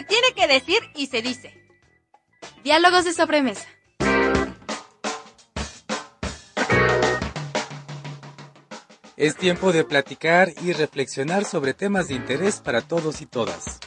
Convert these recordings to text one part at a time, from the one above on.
se tiene que decir y se dice. Diálogos de sobremesa. Es tiempo de platicar y reflexionar sobre temas de interés para todos y todas.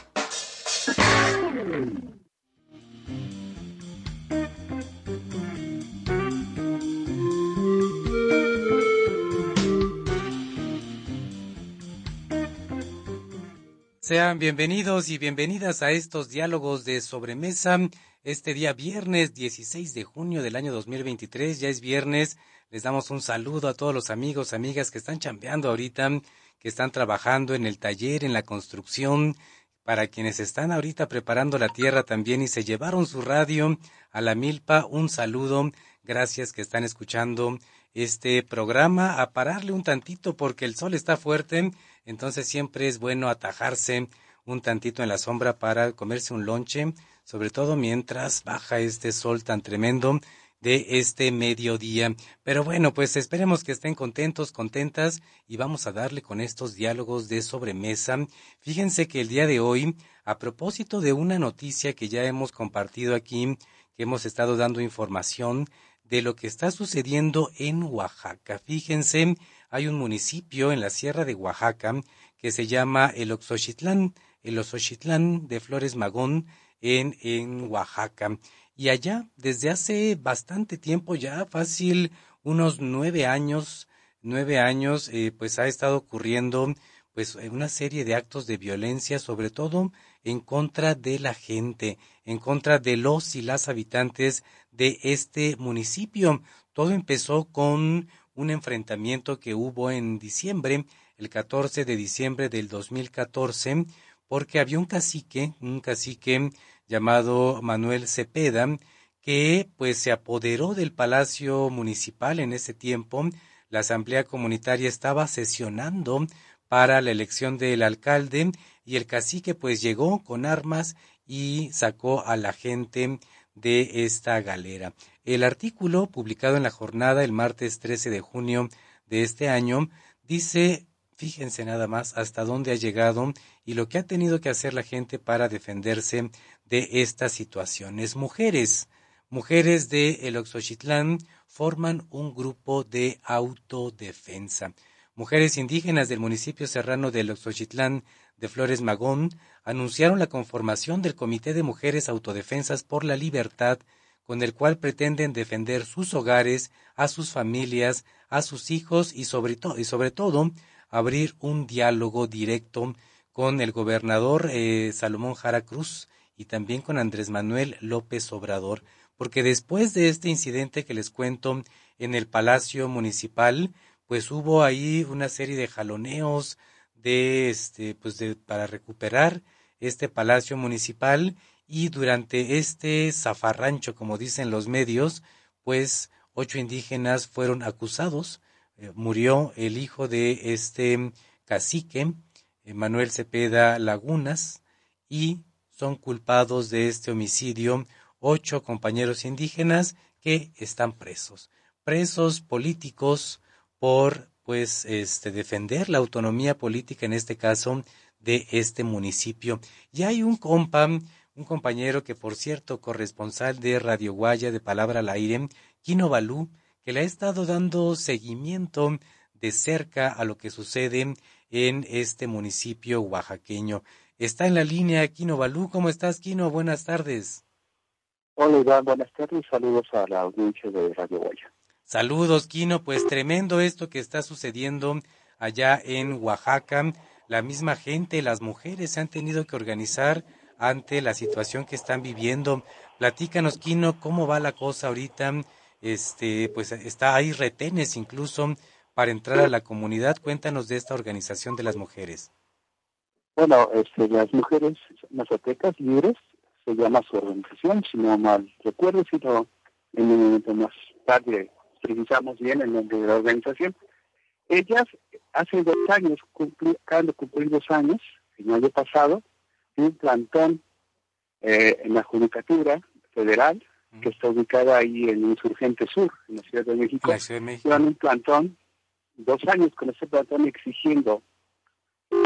Sean bienvenidos y bienvenidas a estos diálogos de sobremesa. Este día viernes 16 de junio del año 2023, ya es viernes. Les damos un saludo a todos los amigos, amigas que están chambeando ahorita, que están trabajando en el taller, en la construcción, para quienes están ahorita preparando la tierra también y se llevaron su radio a la milpa, un saludo. Gracias que están escuchando este programa, a pararle un tantito porque el sol está fuerte entonces siempre es bueno atajarse un tantito en la sombra para comerse un lonche, sobre todo mientras baja este sol tan tremendo de este mediodía. Pero bueno, pues esperemos que estén contentos, contentas y vamos a darle con estos diálogos de sobremesa. Fíjense que el día de hoy, a propósito de una noticia que ya hemos compartido aquí, que hemos estado dando información de lo que está sucediendo en Oaxaca. Fíjense hay un municipio en la sierra de Oaxaca que se llama el Oxochitlán, el Oxochitlán de Flores Magón en, en Oaxaca. Y allá, desde hace bastante tiempo ya, fácil, unos nueve años, nueve años, eh, pues ha estado ocurriendo pues una serie de actos de violencia, sobre todo en contra de la gente, en contra de los y las habitantes de este municipio. Todo empezó con un enfrentamiento que hubo en diciembre, el 14 de diciembre del 2014, porque había un cacique, un cacique llamado Manuel Cepeda, que pues se apoderó del Palacio Municipal en ese tiempo. La Asamblea Comunitaria estaba sesionando para la elección del alcalde y el cacique pues llegó con armas y sacó a la gente de esta galera. El artículo publicado en la jornada el martes 13 de junio de este año dice, fíjense nada más hasta dónde ha llegado y lo que ha tenido que hacer la gente para defenderse de estas situaciones. Mujeres, mujeres de El Oxochitlán forman un grupo de autodefensa. Mujeres indígenas del municipio serrano del Oxochitlán de Flores Magón anunciaron la conformación del Comité de Mujeres Autodefensas por la Libertad con el cual pretenden defender sus hogares, a sus familias, a sus hijos y sobre, y sobre todo abrir un diálogo directo con el gobernador eh, Salomón Jara Cruz y también con Andrés Manuel López Obrador, porque después de este incidente que les cuento en el Palacio Municipal, pues hubo ahí una serie de jaloneos de este pues de para recuperar este Palacio Municipal y durante este zafarrancho, como dicen los medios, pues ocho indígenas fueron acusados. Eh, murió el hijo de este cacique, Manuel Cepeda Lagunas, y son culpados de este homicidio ocho compañeros indígenas que están presos. Presos políticos por pues este defender la autonomía política en este caso de este municipio. Y hay un compa un compañero que, por cierto, corresponsal de Radio Guaya de Palabra al Aire, Kino Balú, que le ha estado dando seguimiento de cerca a lo que sucede en este municipio oaxaqueño. Está en la línea Kino Balú. ¿Cómo estás, Kino? Buenas tardes. Hola, Iván. Buenas tardes. Saludos a la audiencia de Radio Guaya. Saludos, Kino. Pues tremendo esto que está sucediendo allá en Oaxaca. La misma gente, las mujeres se han tenido que organizar ante la situación que están viviendo. Platícanos, Kino, cómo va la cosa ahorita. Este, pues está ahí retenes incluso para entrar a la comunidad. Cuéntanos de esta organización de las mujeres. Bueno, este, las mujeres mazatecas libres se llama su organización, si no mal recuerdo, si no en un momento más tarde precisamos bien el nombre de la organización. Ellas hace dos años, acaban de cumplir dos años, el año pasado, un plantón eh, en la Judicatura Federal, que está ubicada ahí en Insurgente Sur, en la Ciudad de México. La un plantón, dos años con ese plantón exigiendo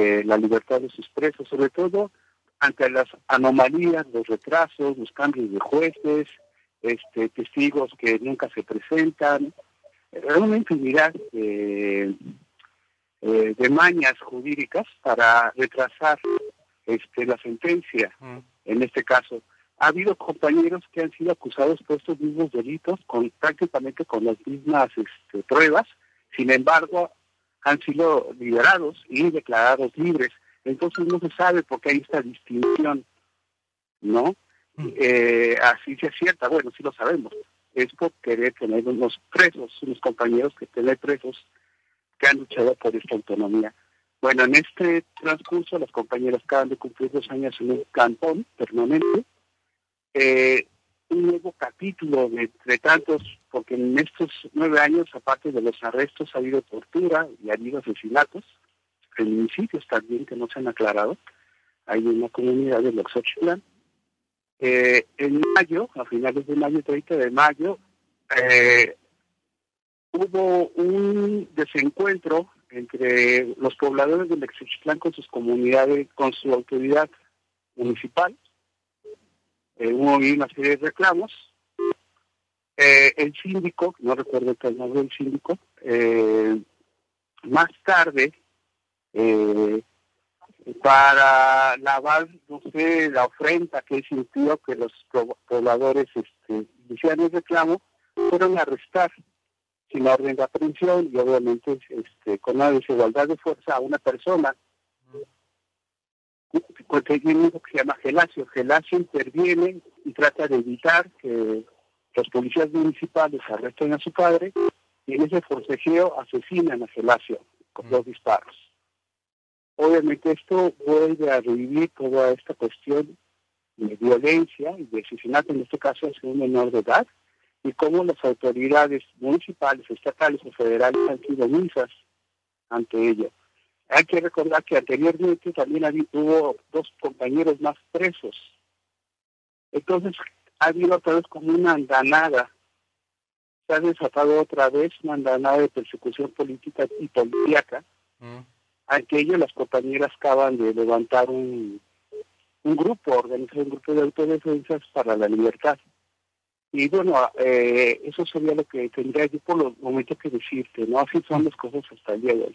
eh, la libertad de sus presos, sobre todo ante las anomalías, los retrasos, los cambios de jueces, este, testigos que nunca se presentan, una infinidad de, eh, de mañas jurídicas para retrasar este, la sentencia, mm. en este caso. Ha habido compañeros que han sido acusados por estos mismos delitos, con prácticamente con las mismas este, pruebas, sin embargo, han sido liberados y declarados libres. Entonces no se sabe por qué hay esta distinción, ¿no? Mm. Eh, así se cierta, bueno, sí lo sabemos. Es por querer tener unos presos, unos compañeros que tener presos que han luchado por esta autonomía. Bueno, en este transcurso las compañeras acaban de cumplir dos años en un cantón permanente. Eh, un nuevo capítulo de, de, tantos, porque en estos nueve años, aparte de los arrestos, ha habido tortura y ha habido asesinatos, feminicidios también que no se han aclarado. Hay una comunidad de Loxochitlan. Eh, en mayo, a finales de mayo, 30 de mayo, eh, hubo un desencuentro entre los pobladores de Loxochitlan con sus comunidades, con su autoridad municipal. Eh, hubo una serie de reclamos. Eh, el síndico, no recuerdo el nombre del síndico, eh, más tarde eh, para lavar, no sé, la ofrenda que sintió que los pobladores este, hicieron el reclamo, fueron a arrestar sin orden de aprehensión y obviamente este, con una desigualdad de fuerza a una persona que se llama Gelacio. Gelacio interviene y trata de evitar que los policías municipales arresten a su padre y en ese forcejeo asesinan a Gelacio con dos disparos. Obviamente esto vuelve a revivir toda esta cuestión de violencia y de asesinato, en este caso es un menor de edad, y cómo las autoridades municipales, estatales o federales han sido misas ante ello. Hay que recordar que anteriormente también hubo dos compañeros más presos. Entonces ha habido otra vez como una andanada. Se ha desatado otra vez una andanada de persecución política y policíaca. Mm aquello las compañeras acaban de levantar un, grupo, organizar un grupo de autodefensas para la libertad. Y bueno, eh, eso sería lo que tendría yo por los momentos que decirte, ¿no? Así son las cosas hasta el día de hoy.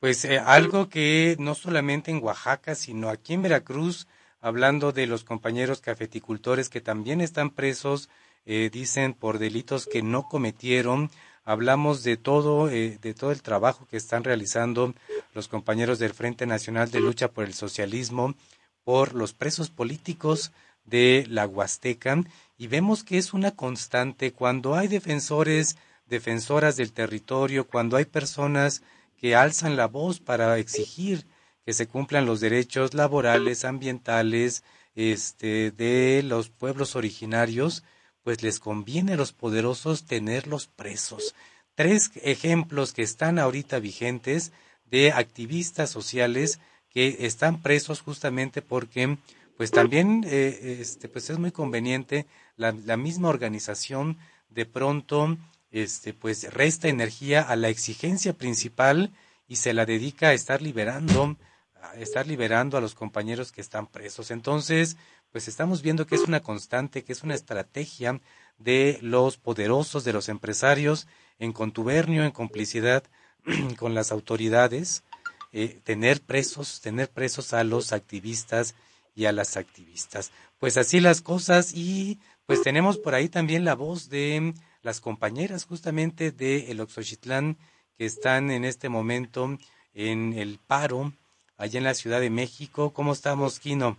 Pues eh, algo que no solamente en Oaxaca, sino aquí en Veracruz, hablando de los compañeros cafeticultores que también están presos, eh, dicen por delitos que no cometieron, hablamos de todo, eh, de todo el trabajo que están realizando los compañeros del Frente Nacional de Lucha por el Socialismo, por los presos políticos de la Huasteca, y vemos que es una constante cuando hay defensores, defensoras del territorio, cuando hay personas que alzan la voz para exigir que se cumplan los derechos laborales, ambientales, este, de los pueblos originarios, pues les conviene a los poderosos tenerlos presos. Tres ejemplos que están ahorita vigentes de activistas sociales que están presos justamente porque pues también eh, este pues es muy conveniente la, la, misma organización de pronto este pues resta energía a la exigencia principal y se la dedica a estar liberando a estar liberando a los compañeros que están presos entonces pues estamos viendo que es una constante, que es una estrategia de los poderosos, de los empresarios, en contubernio, en complicidad con las autoridades, eh, tener presos, tener presos a los activistas y a las activistas. Pues así las cosas y pues tenemos por ahí también la voz de las compañeras justamente de el Oxochitlán que están en este momento en el paro allá en la Ciudad de México. ¿Cómo estamos, Kino?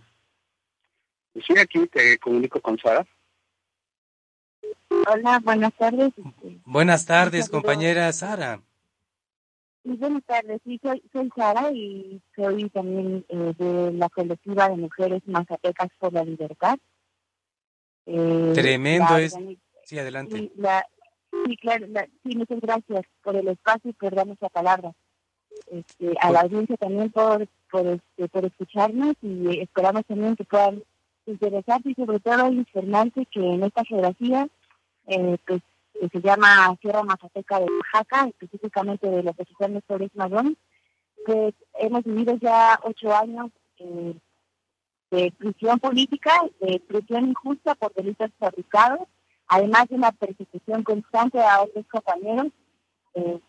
Sí, aquí te comunico con Sara. Hola, buenas tardes. Buenas tardes, compañera Sara. buenas tardes, sí, soy, soy Sara y soy también eh, de la colectiva de mujeres mazatecas por la libertad. Eh, Tremendo es. Sí, adelante. sí, claro, sí, muchas gracias por el espacio y por darnos la palabra. Este, a la audiencia también por, por, este, por escucharnos y esperamos también que puedan interesante y sobre todo informante que en esta geografía, eh, pues, que se llama Sierra Mazateca de Oaxaca, específicamente de la posición de Flores Magón, pues hemos vivido ya ocho años eh, de prisión política, de prisión injusta por delitos fabricados, además de una persecución constante a otros compañeros eh,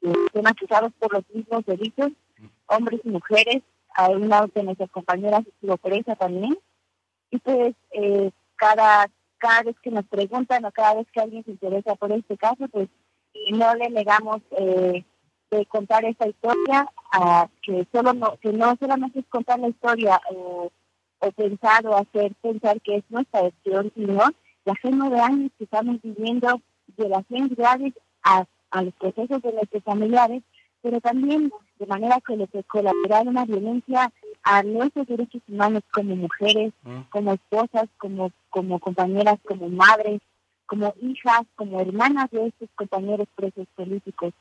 que son acusados por los mismos delitos, hombres y mujeres, a una de nuestras compañeras estuvo presa también, y pues eh, cada, cada vez que nos preguntan o cada vez que alguien se interesa por este caso, pues no le negamos eh, de contar esta historia, a que solo no, que no solamente es contar la historia o, pensar o hacer pensar que es nuestra versión, sino hace nueve años que estamos viviendo violaciones graves a, a los procesos de nuestros familiares, pero también de manera que colaborar una violencia a nuestros derechos humanos como mujeres, mm. como esposas, como, como compañeras, como madres, como hijas, como hermanas de estos compañeros presos políticos.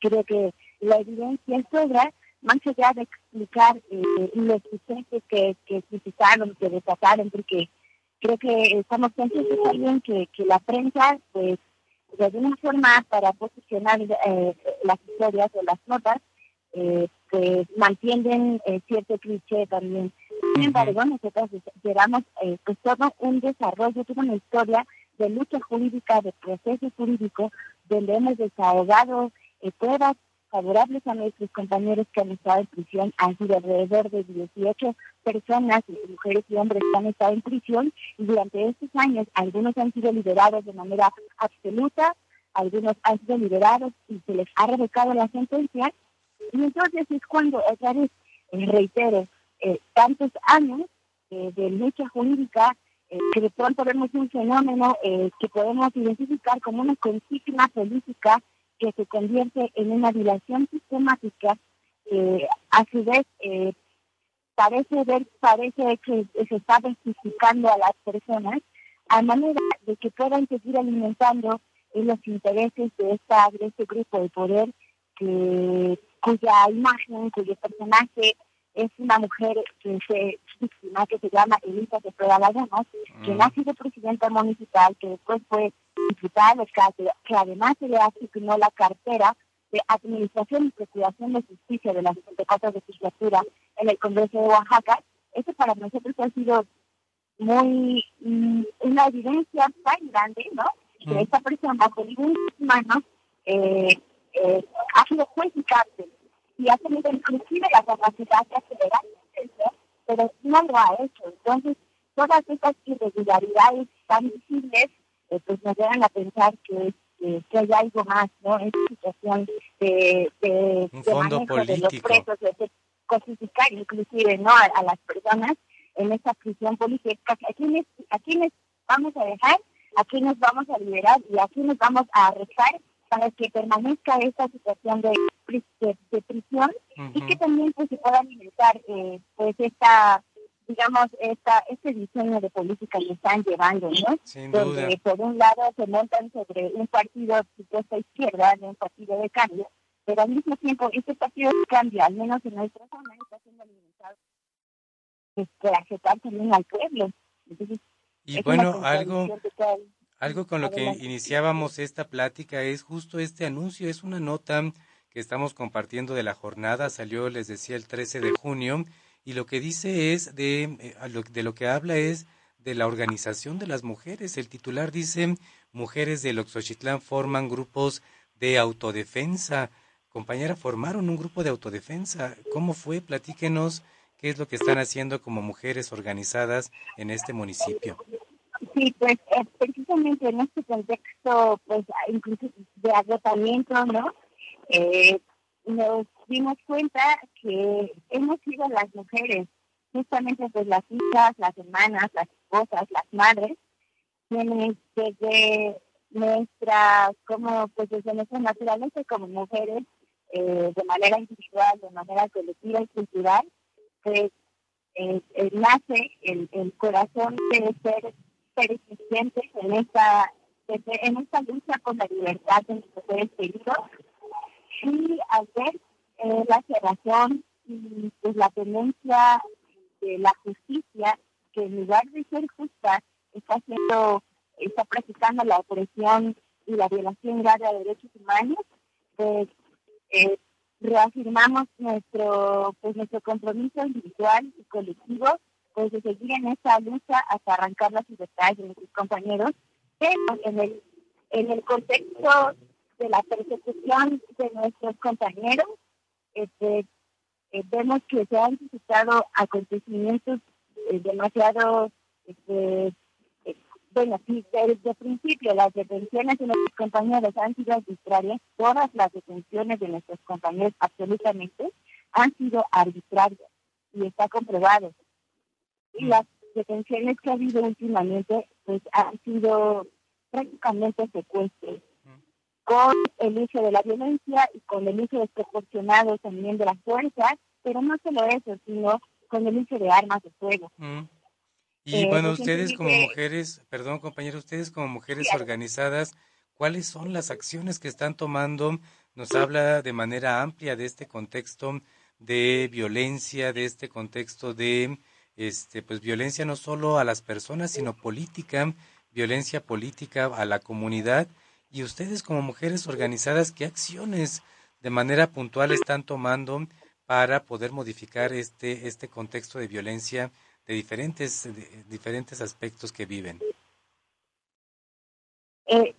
Creo que la evidencia sobra, más allá de explicar eh, los sucesos que, que suscitaron, que desataron, porque creo que estamos conscientes también que, que la prensa, pues, de alguna forma, para posicionar eh, las historias o las notas, eh, pues mantienen eh, cierto cliché también. Sin embargo, nosotros llevamos eh, pues todo un desarrollo, toda una historia de lucha jurídica, de proceso jurídico, donde hemos desahogado eh, pruebas favorables a nuestros compañeros que han estado en prisión. Han sido alrededor de 18 personas, mujeres y hombres que han estado en prisión y durante estos años algunos han sido liberados de manera absoluta, algunos han sido liberados y se les ha revocado la sentencia. Y entonces es cuando otra vez, eh, reitero, eh, tantos años eh, de lucha jurídica que de pronto vemos un fenómeno que podemos identificar como una consigna política que se convierte en una violación sistemática, a su vez parece ver, parece que se está justificando a las personas a manera de que puedan seguir alimentando los intereses de esta de este grupo de poder que cuya imagen, cuyo personaje es una mujer que se víctima, que se llama Elisa de Laguna, que mm. ha sido presidenta municipal, que después fue diputada que, que además se le asignó la cartera de Administración y Procuración de Justicia de la 64 legislatura en el Congreso de Oaxaca. Eso para nosotros ha sido muy mm, una evidencia tan grande, ¿no? Que mm. esta persona por ningún humano eh, eh, ha sido juez y cárcel y ha tenido inclusive la capacidad de acelerar proceso, pero no lo ha hecho. Entonces, todas estas irregularidades tan visibles, eh, pues nos llevan a pensar que, que hay algo más, ¿no? Esta situación de, de, Un fondo político. de los presos, de cosificar inclusive, ¿no? A, las personas en esta prisión política. ¿A quiénes, ¿A quiénes vamos a dejar? ¿A quiénes vamos a liberar? ¿Y a quiénes vamos a arrestar? Para que permanezca esta situación de, de, prisión y que también pues, se pueda alimentar eh, pues esta digamos esta este diseño de política que están llevando no donde por un lado se montan sobre un partido supuesta izquierda un partido de cambio pero al mismo tiempo este partido de cambio al menos en nuestra zona está siendo alimentado para aceptar también al pueblo. Entonces y bueno algo algo con lo que iniciábamos esta plática es justo este anuncio, es una nota que estamos compartiendo de la jornada, salió, les decía, el 13 de junio, y lo que dice es de, eh, de lo que habla es de la organización de las mujeres. El titular dice, mujeres del Oxochitlán forman grupos de autodefensa. Compañera, formaron un grupo de autodefensa. ¿Cómo fue? Platíquenos qué es lo que están haciendo como mujeres organizadas en este municipio. Sí, pues eh, precisamente en este contexto, pues incluso de agotamiento, ¿no? Eh, nos dimos cuenta que hemos sido las mujeres, justamente pues las hijas, las hermanas, las esposas, las madres, quienes desde nuestra, como pues desde nuestra naturaleza como mujeres, eh, de manera individual, de manera colectiva y cultural, pues nace el, el corazón de ser ser en esta, en esta lucha por la libertad de nuestros seres queridos. Y al ver eh, la cerrazón y pues, la tendencia de la justicia que en lugar de ser justa está haciendo, está practicando la opresión y la violación grave de derechos humanos, pues eh, reafirmamos nuestro pues nuestro compromiso individual y colectivo pues de seguir en esta lucha hasta arrancar las libertades de nuestros compañeros, pero en el, en el contexto de la persecución de nuestros compañeros, este, eh, vemos que se han suscitado acontecimientos eh, demasiado, este, eh, bueno, desde el principio las detenciones de nuestros compañeros han sido arbitrarias, todas las detenciones de nuestros compañeros absolutamente han sido arbitrarias y está comprobado. Y las detenciones que ha habido últimamente pues han sido prácticamente secuestros con el uso de la violencia y con el uso desproporcionado también de las fuerzas, pero no solo eso, sino con el uso de armas de fuego. Mm. Y eh, bueno, ustedes como mujeres, perdón compañero, ustedes como mujeres organizadas, ¿cuáles son las acciones que están tomando? Nos habla de manera amplia de este contexto de violencia, de este contexto de este pues violencia no solo a las personas, sino política, violencia política a la comunidad y ustedes como mujeres organizadas, ¿qué acciones de manera puntual están tomando para poder modificar este, este contexto de violencia de diferentes, diferentes aspectos que viven? Eh,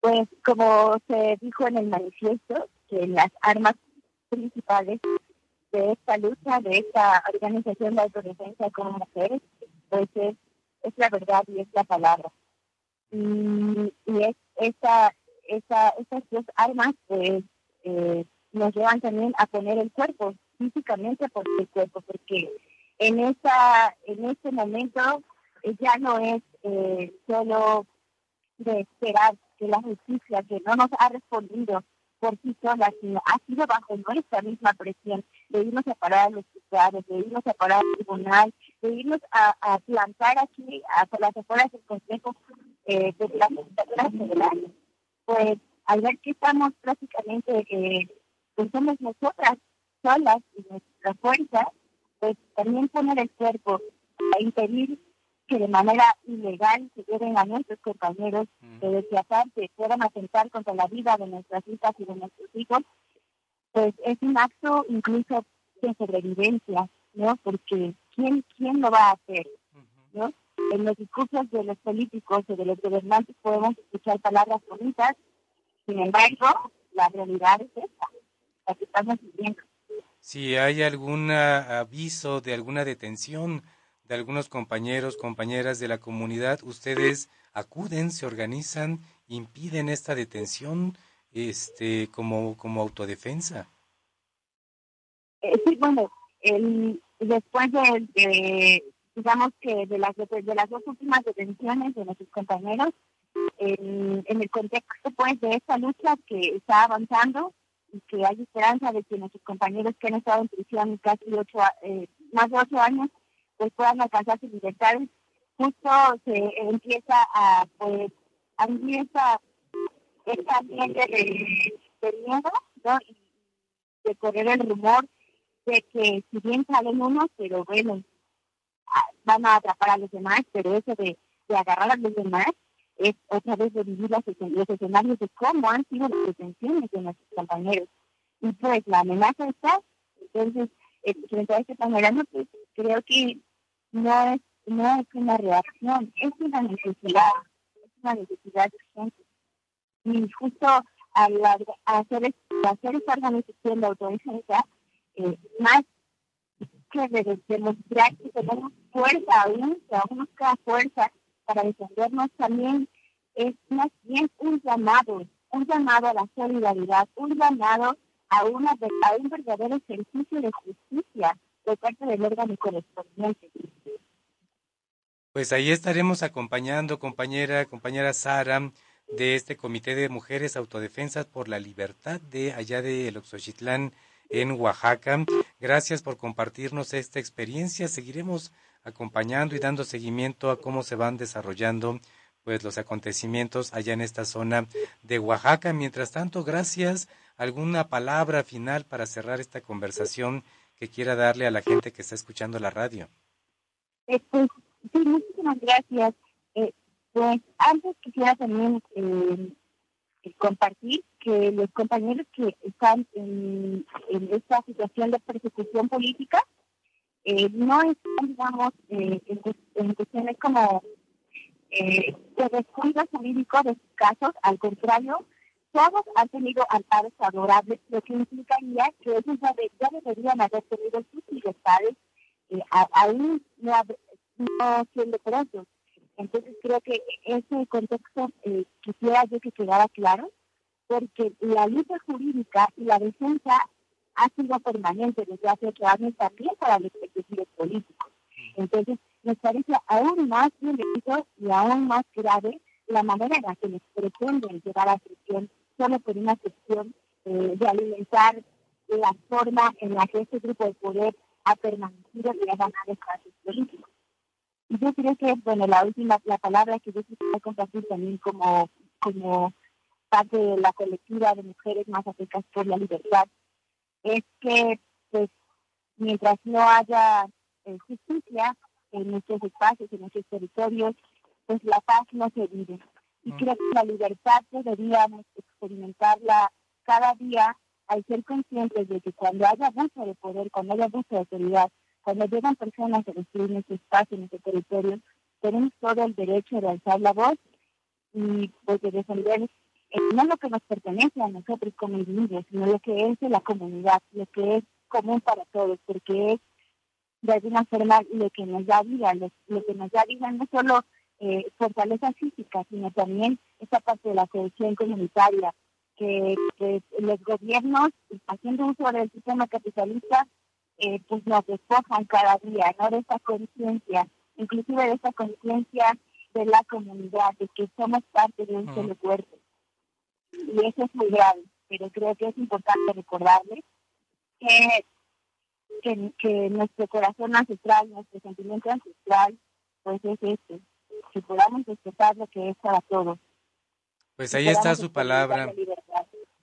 pues como se dijo en el manifiesto, que las armas principales de esta lucha, de esta organización de autodefensa como mujeres, pues es, es la verdad y es la palabra. Y, es esa, esa, esas dos armas pues eh, nos llevan también a poner el cuerpo físicamente por el cuerpo porque en esa en este momento eh, ya no es eh, solo de esperar que la justicia que no nos ha respondido por sí sola, sino ha sido bajo nuestra misma presión, de irnos a parar a los juzgados, de irnos a parar al tribunal, de irnos a, plantar aquí a las afueras del Consejo eh, de la legislatura federal, pues al ver que estamos prácticamente, eh, pues somos nosotras solas y nuestra fuerza, pues también poner el cuerpo a impedir que de manera ilegal se lleven a nuestros compañeros, que desde aparte puedan atentar contra la vida de nuestras hijas y de nuestros hijos, pues es un acto incluso de sobrevivencia, ¿no? Porque ¿quién, quién lo va a hacer? ¿no? En los discursos de los políticos o de los gobernantes podemos escuchar palabras bonitas, sin embargo, la realidad es esta, la que estamos viviendo. Si hay algún aviso de alguna detención de algunos compañeros, compañeras de la comunidad, ustedes acuden, se organizan, impiden esta detención este como, como autodefensa. Eh, sí, bueno, el, después de, digamos que de las, de las dos últimas detenciones de nuestros compañeros, en, el contexto pues de esta lucha que está avanzando y que hay esperanza de que nuestros compañeros que han estado en prisión casi ocho, eh, más de ocho años, pues puedan alcanzar su libertad, justo se empieza a pues a vivir esa, esa ambiente de, de miedo, ¿no? Y de correr el rumor de que si bien salen unos, pero bueno, van a atrapar a los demás, pero eso de, agarrar a los demás es otra vez de vivir los, escenarios de cómo han sido las detenciones de nuestros compañeros. Y pues la amenaza está, entonces, frente a este panorama, pues creo que no es, no es una reacción, es una necesidad, es una necesidad urgente. Y justo al hacer, hacer esta organización de autodefensa, eh, más que de demostrar que tenemos fuerza aún, que aún fuerza para defendernos también, es más bien un llamado, un llamado a la solidaridad, un llamado a, una, a un verdadero ejercicio de justicia Pues ahí estaremos acompañando, compañera, compañera Sara, de este Comité de Mujeres Autodefensas por la Libertad de allá de El Oxochitlán, en Oaxaca. Gracias por compartirnos esta experiencia. Seguiremos acompañando y dando seguimiento a cómo se van desarrollando pues los acontecimientos allá en esta zona de Oaxaca. Mientras tanto, gracias. ¿Alguna palabra final para cerrar esta conversación que quiera darle a la gente que está escuchando la radio? Pues, sí, muchísimas gracias. Eh, pues antes quisiera también eh, compartir que los compañeros que están en, esta situación de persecución política, eh, no están, digamos, eh, en, cuestiones como eh, de descuido jurídico de sus casos, al contrario, todos han tenido amparos favorables, lo que implicaría que ellos ya, deberían haber tenido sus libertades, eh, aún no, no siendo presos. Entonces creo que ese contexto eh, quisiera yo que quedara claro, porque la lucha jurídica y la defensa ha sido permanente desde hace ocho años también para los ejecutivos políticos. Entonces, nos parece aún más violento y aún más grave la manera en la que les pretenden llevar a prisión solo por una cuestión eh, de alimentar la forma en la que este grupo de poder ha permanecido y ha ganado espacios políticos. Y yo creo que, bueno, la última, la palabra que yo quisiera compartir también como, como parte de la colectiva de mujeres más afectadas por la libertad, es que, pues, mientras no haya eh, justicia en nuestros espacios, en nuestros territorios, pues la paz no se vive. Y creo que la libertad deberíamos experimentarla cada día al ser conscientes de que cuando haya abuso de poder, cuando haya abuso de autoridad, cuando llegan personas a destruir nuestro espacio, nuestro territorio, tenemos todo el derecho de alzar la voz y pues, de defender eh, no lo que nos pertenece a nosotros como individuos, sino lo que es de la comunidad, lo que es común para todos, porque es de alguna forma lo que nos da vida, lo, que nos da vida no solo eh, fortaleza física, sino también esa parte de la cohesión comunitaria, que, los gobiernos, haciendo uso del sistema capitalista, eh, pues nos despojan cada día, ¿no? De esa conciencia, inclusive de esa conciencia de la comunidad, de que somos parte de un solo cuerpo. Y eso es muy grave, pero creo que es importante recordarles que, que, nuestro corazón ancestral, nuestro sentimiento ancestral, pues es este, que podamos respetar lo que es para todos. Pues ahí está su palabra.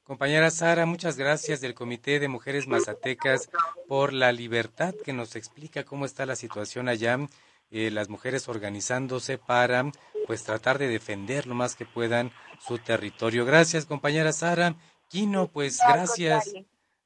Compañera Sara, muchas gracias del Comité de Mujeres Mazatecas por la libertad que nos explica cómo está la situación allá, eh, las mujeres organizándose para pues tratar de defender lo más que puedan su territorio. Gracias, compañera Sara. Kino, pues gracias.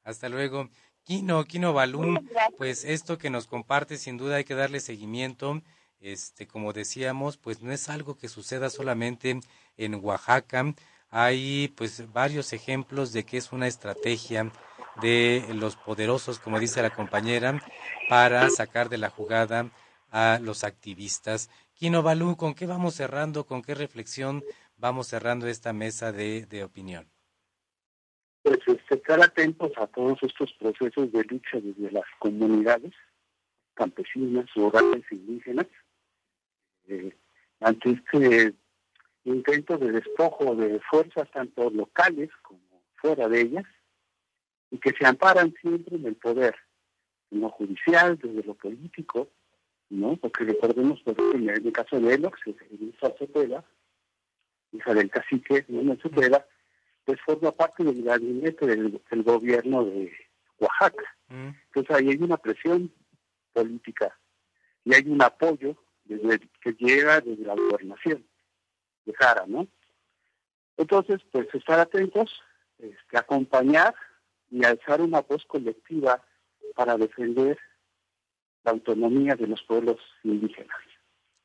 Hasta luego. Kino, Kino Balún, pues esto que nos comparte sin duda hay que darle seguimiento. Este, como decíamos, pues no es algo que suceda solamente en Oaxaca hay pues varios ejemplos de que es una estrategia de los poderosos, como dice la compañera, para sacar de la jugada a los activistas. Kino Balú, ¿con qué vamos cerrando? ¿Con qué reflexión vamos cerrando esta mesa de, de opinión? Pues estar atentos a todos estos procesos de lucha desde las comunidades campesinas, rurales e indígenas, eh, ante este intentos de despojo de fuerzas tanto locales como fuera de ellas, y que se amparan siempre en el poder, en lo judicial, desde lo político, ¿no? Porque recordemos, por ejemplo, en el caso de Elox, Elisa Cepeda, hija del cacique no Cepeda, pues forma parte del gabinete del, gobierno de Oaxaca. Mm. Entonces ahí hay una presión política y hay un apoyo desde, que llega desde la gobernación de Jara, ¿no? Entonces, pues estar atentos, este, acompañar y alzar una voz colectiva para defender la autonomía de los pueblos indígenas.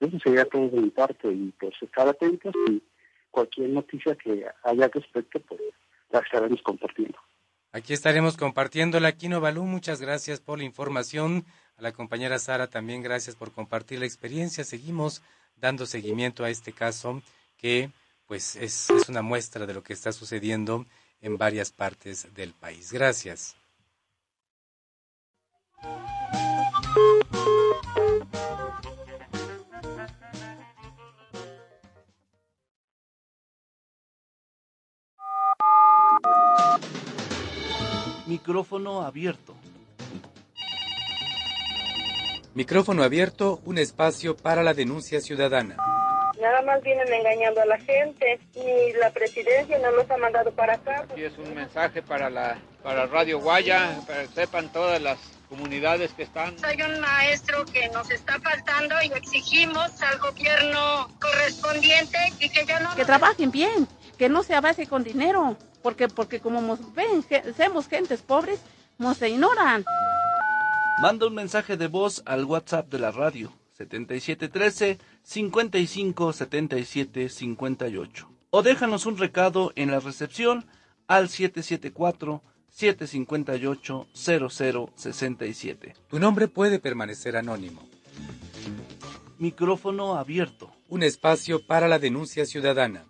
Eso sería todo de mi parte y pues estar atentos y cualquier noticia que haya respecto, pues la estaremos compartiendo. Aquí estaremos compartiendo la Quino Balú. Muchas gracias por la información. A la compañera Sara también gracias por compartir la experiencia. Seguimos dando seguimiento a este caso que pues es, es una muestra de lo que está sucediendo en varias partes del país. Gracias. Micrófono abierto. Micrófono abierto, un espacio para la denuncia ciudadana. Nada más vienen engañando a la gente y la presidencia no los ha mandado para acá. Y es un mensaje para la para Radio Guaya, para que sepan todas las comunidades que están. Hay un maestro que nos está faltando y exigimos al gobierno correspondiente y que ya no... Que trabajen bien, que no se base con dinero, porque, porque como ven, somos gentes pobres, nos ignoran. Manda un mensaje de voz al WhatsApp de la radio 7713 55 77 58 o déjanos un recado en la recepción al 774 758 0067. Tu nombre puede permanecer anónimo. Micrófono abierto. Un espacio para la denuncia ciudadana.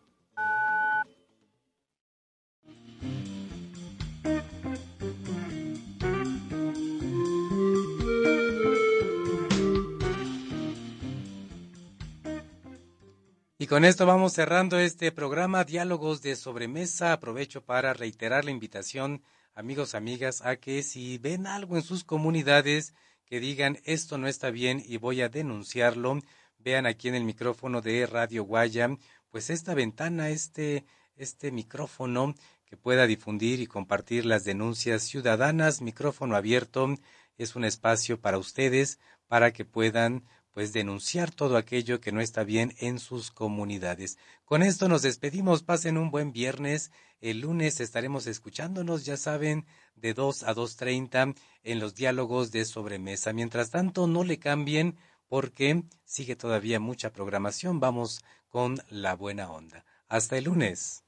Con esto vamos cerrando este programa Diálogos de Sobremesa. Aprovecho para reiterar la invitación, amigos, amigas, a que si ven algo en sus comunidades que digan esto no está bien y voy a denunciarlo, vean aquí en el micrófono de Radio Guaya, pues esta ventana, este, este micrófono que pueda difundir y compartir las denuncias ciudadanas, micrófono abierto, es un espacio para ustedes para que puedan pues denunciar todo aquello que no está bien en sus comunidades. Con esto nos despedimos, pasen un buen viernes. El lunes estaremos escuchándonos, ya saben, de 2 a 2.30 en los diálogos de sobremesa. Mientras tanto, no le cambien porque sigue todavía mucha programación. Vamos con la buena onda. Hasta el lunes.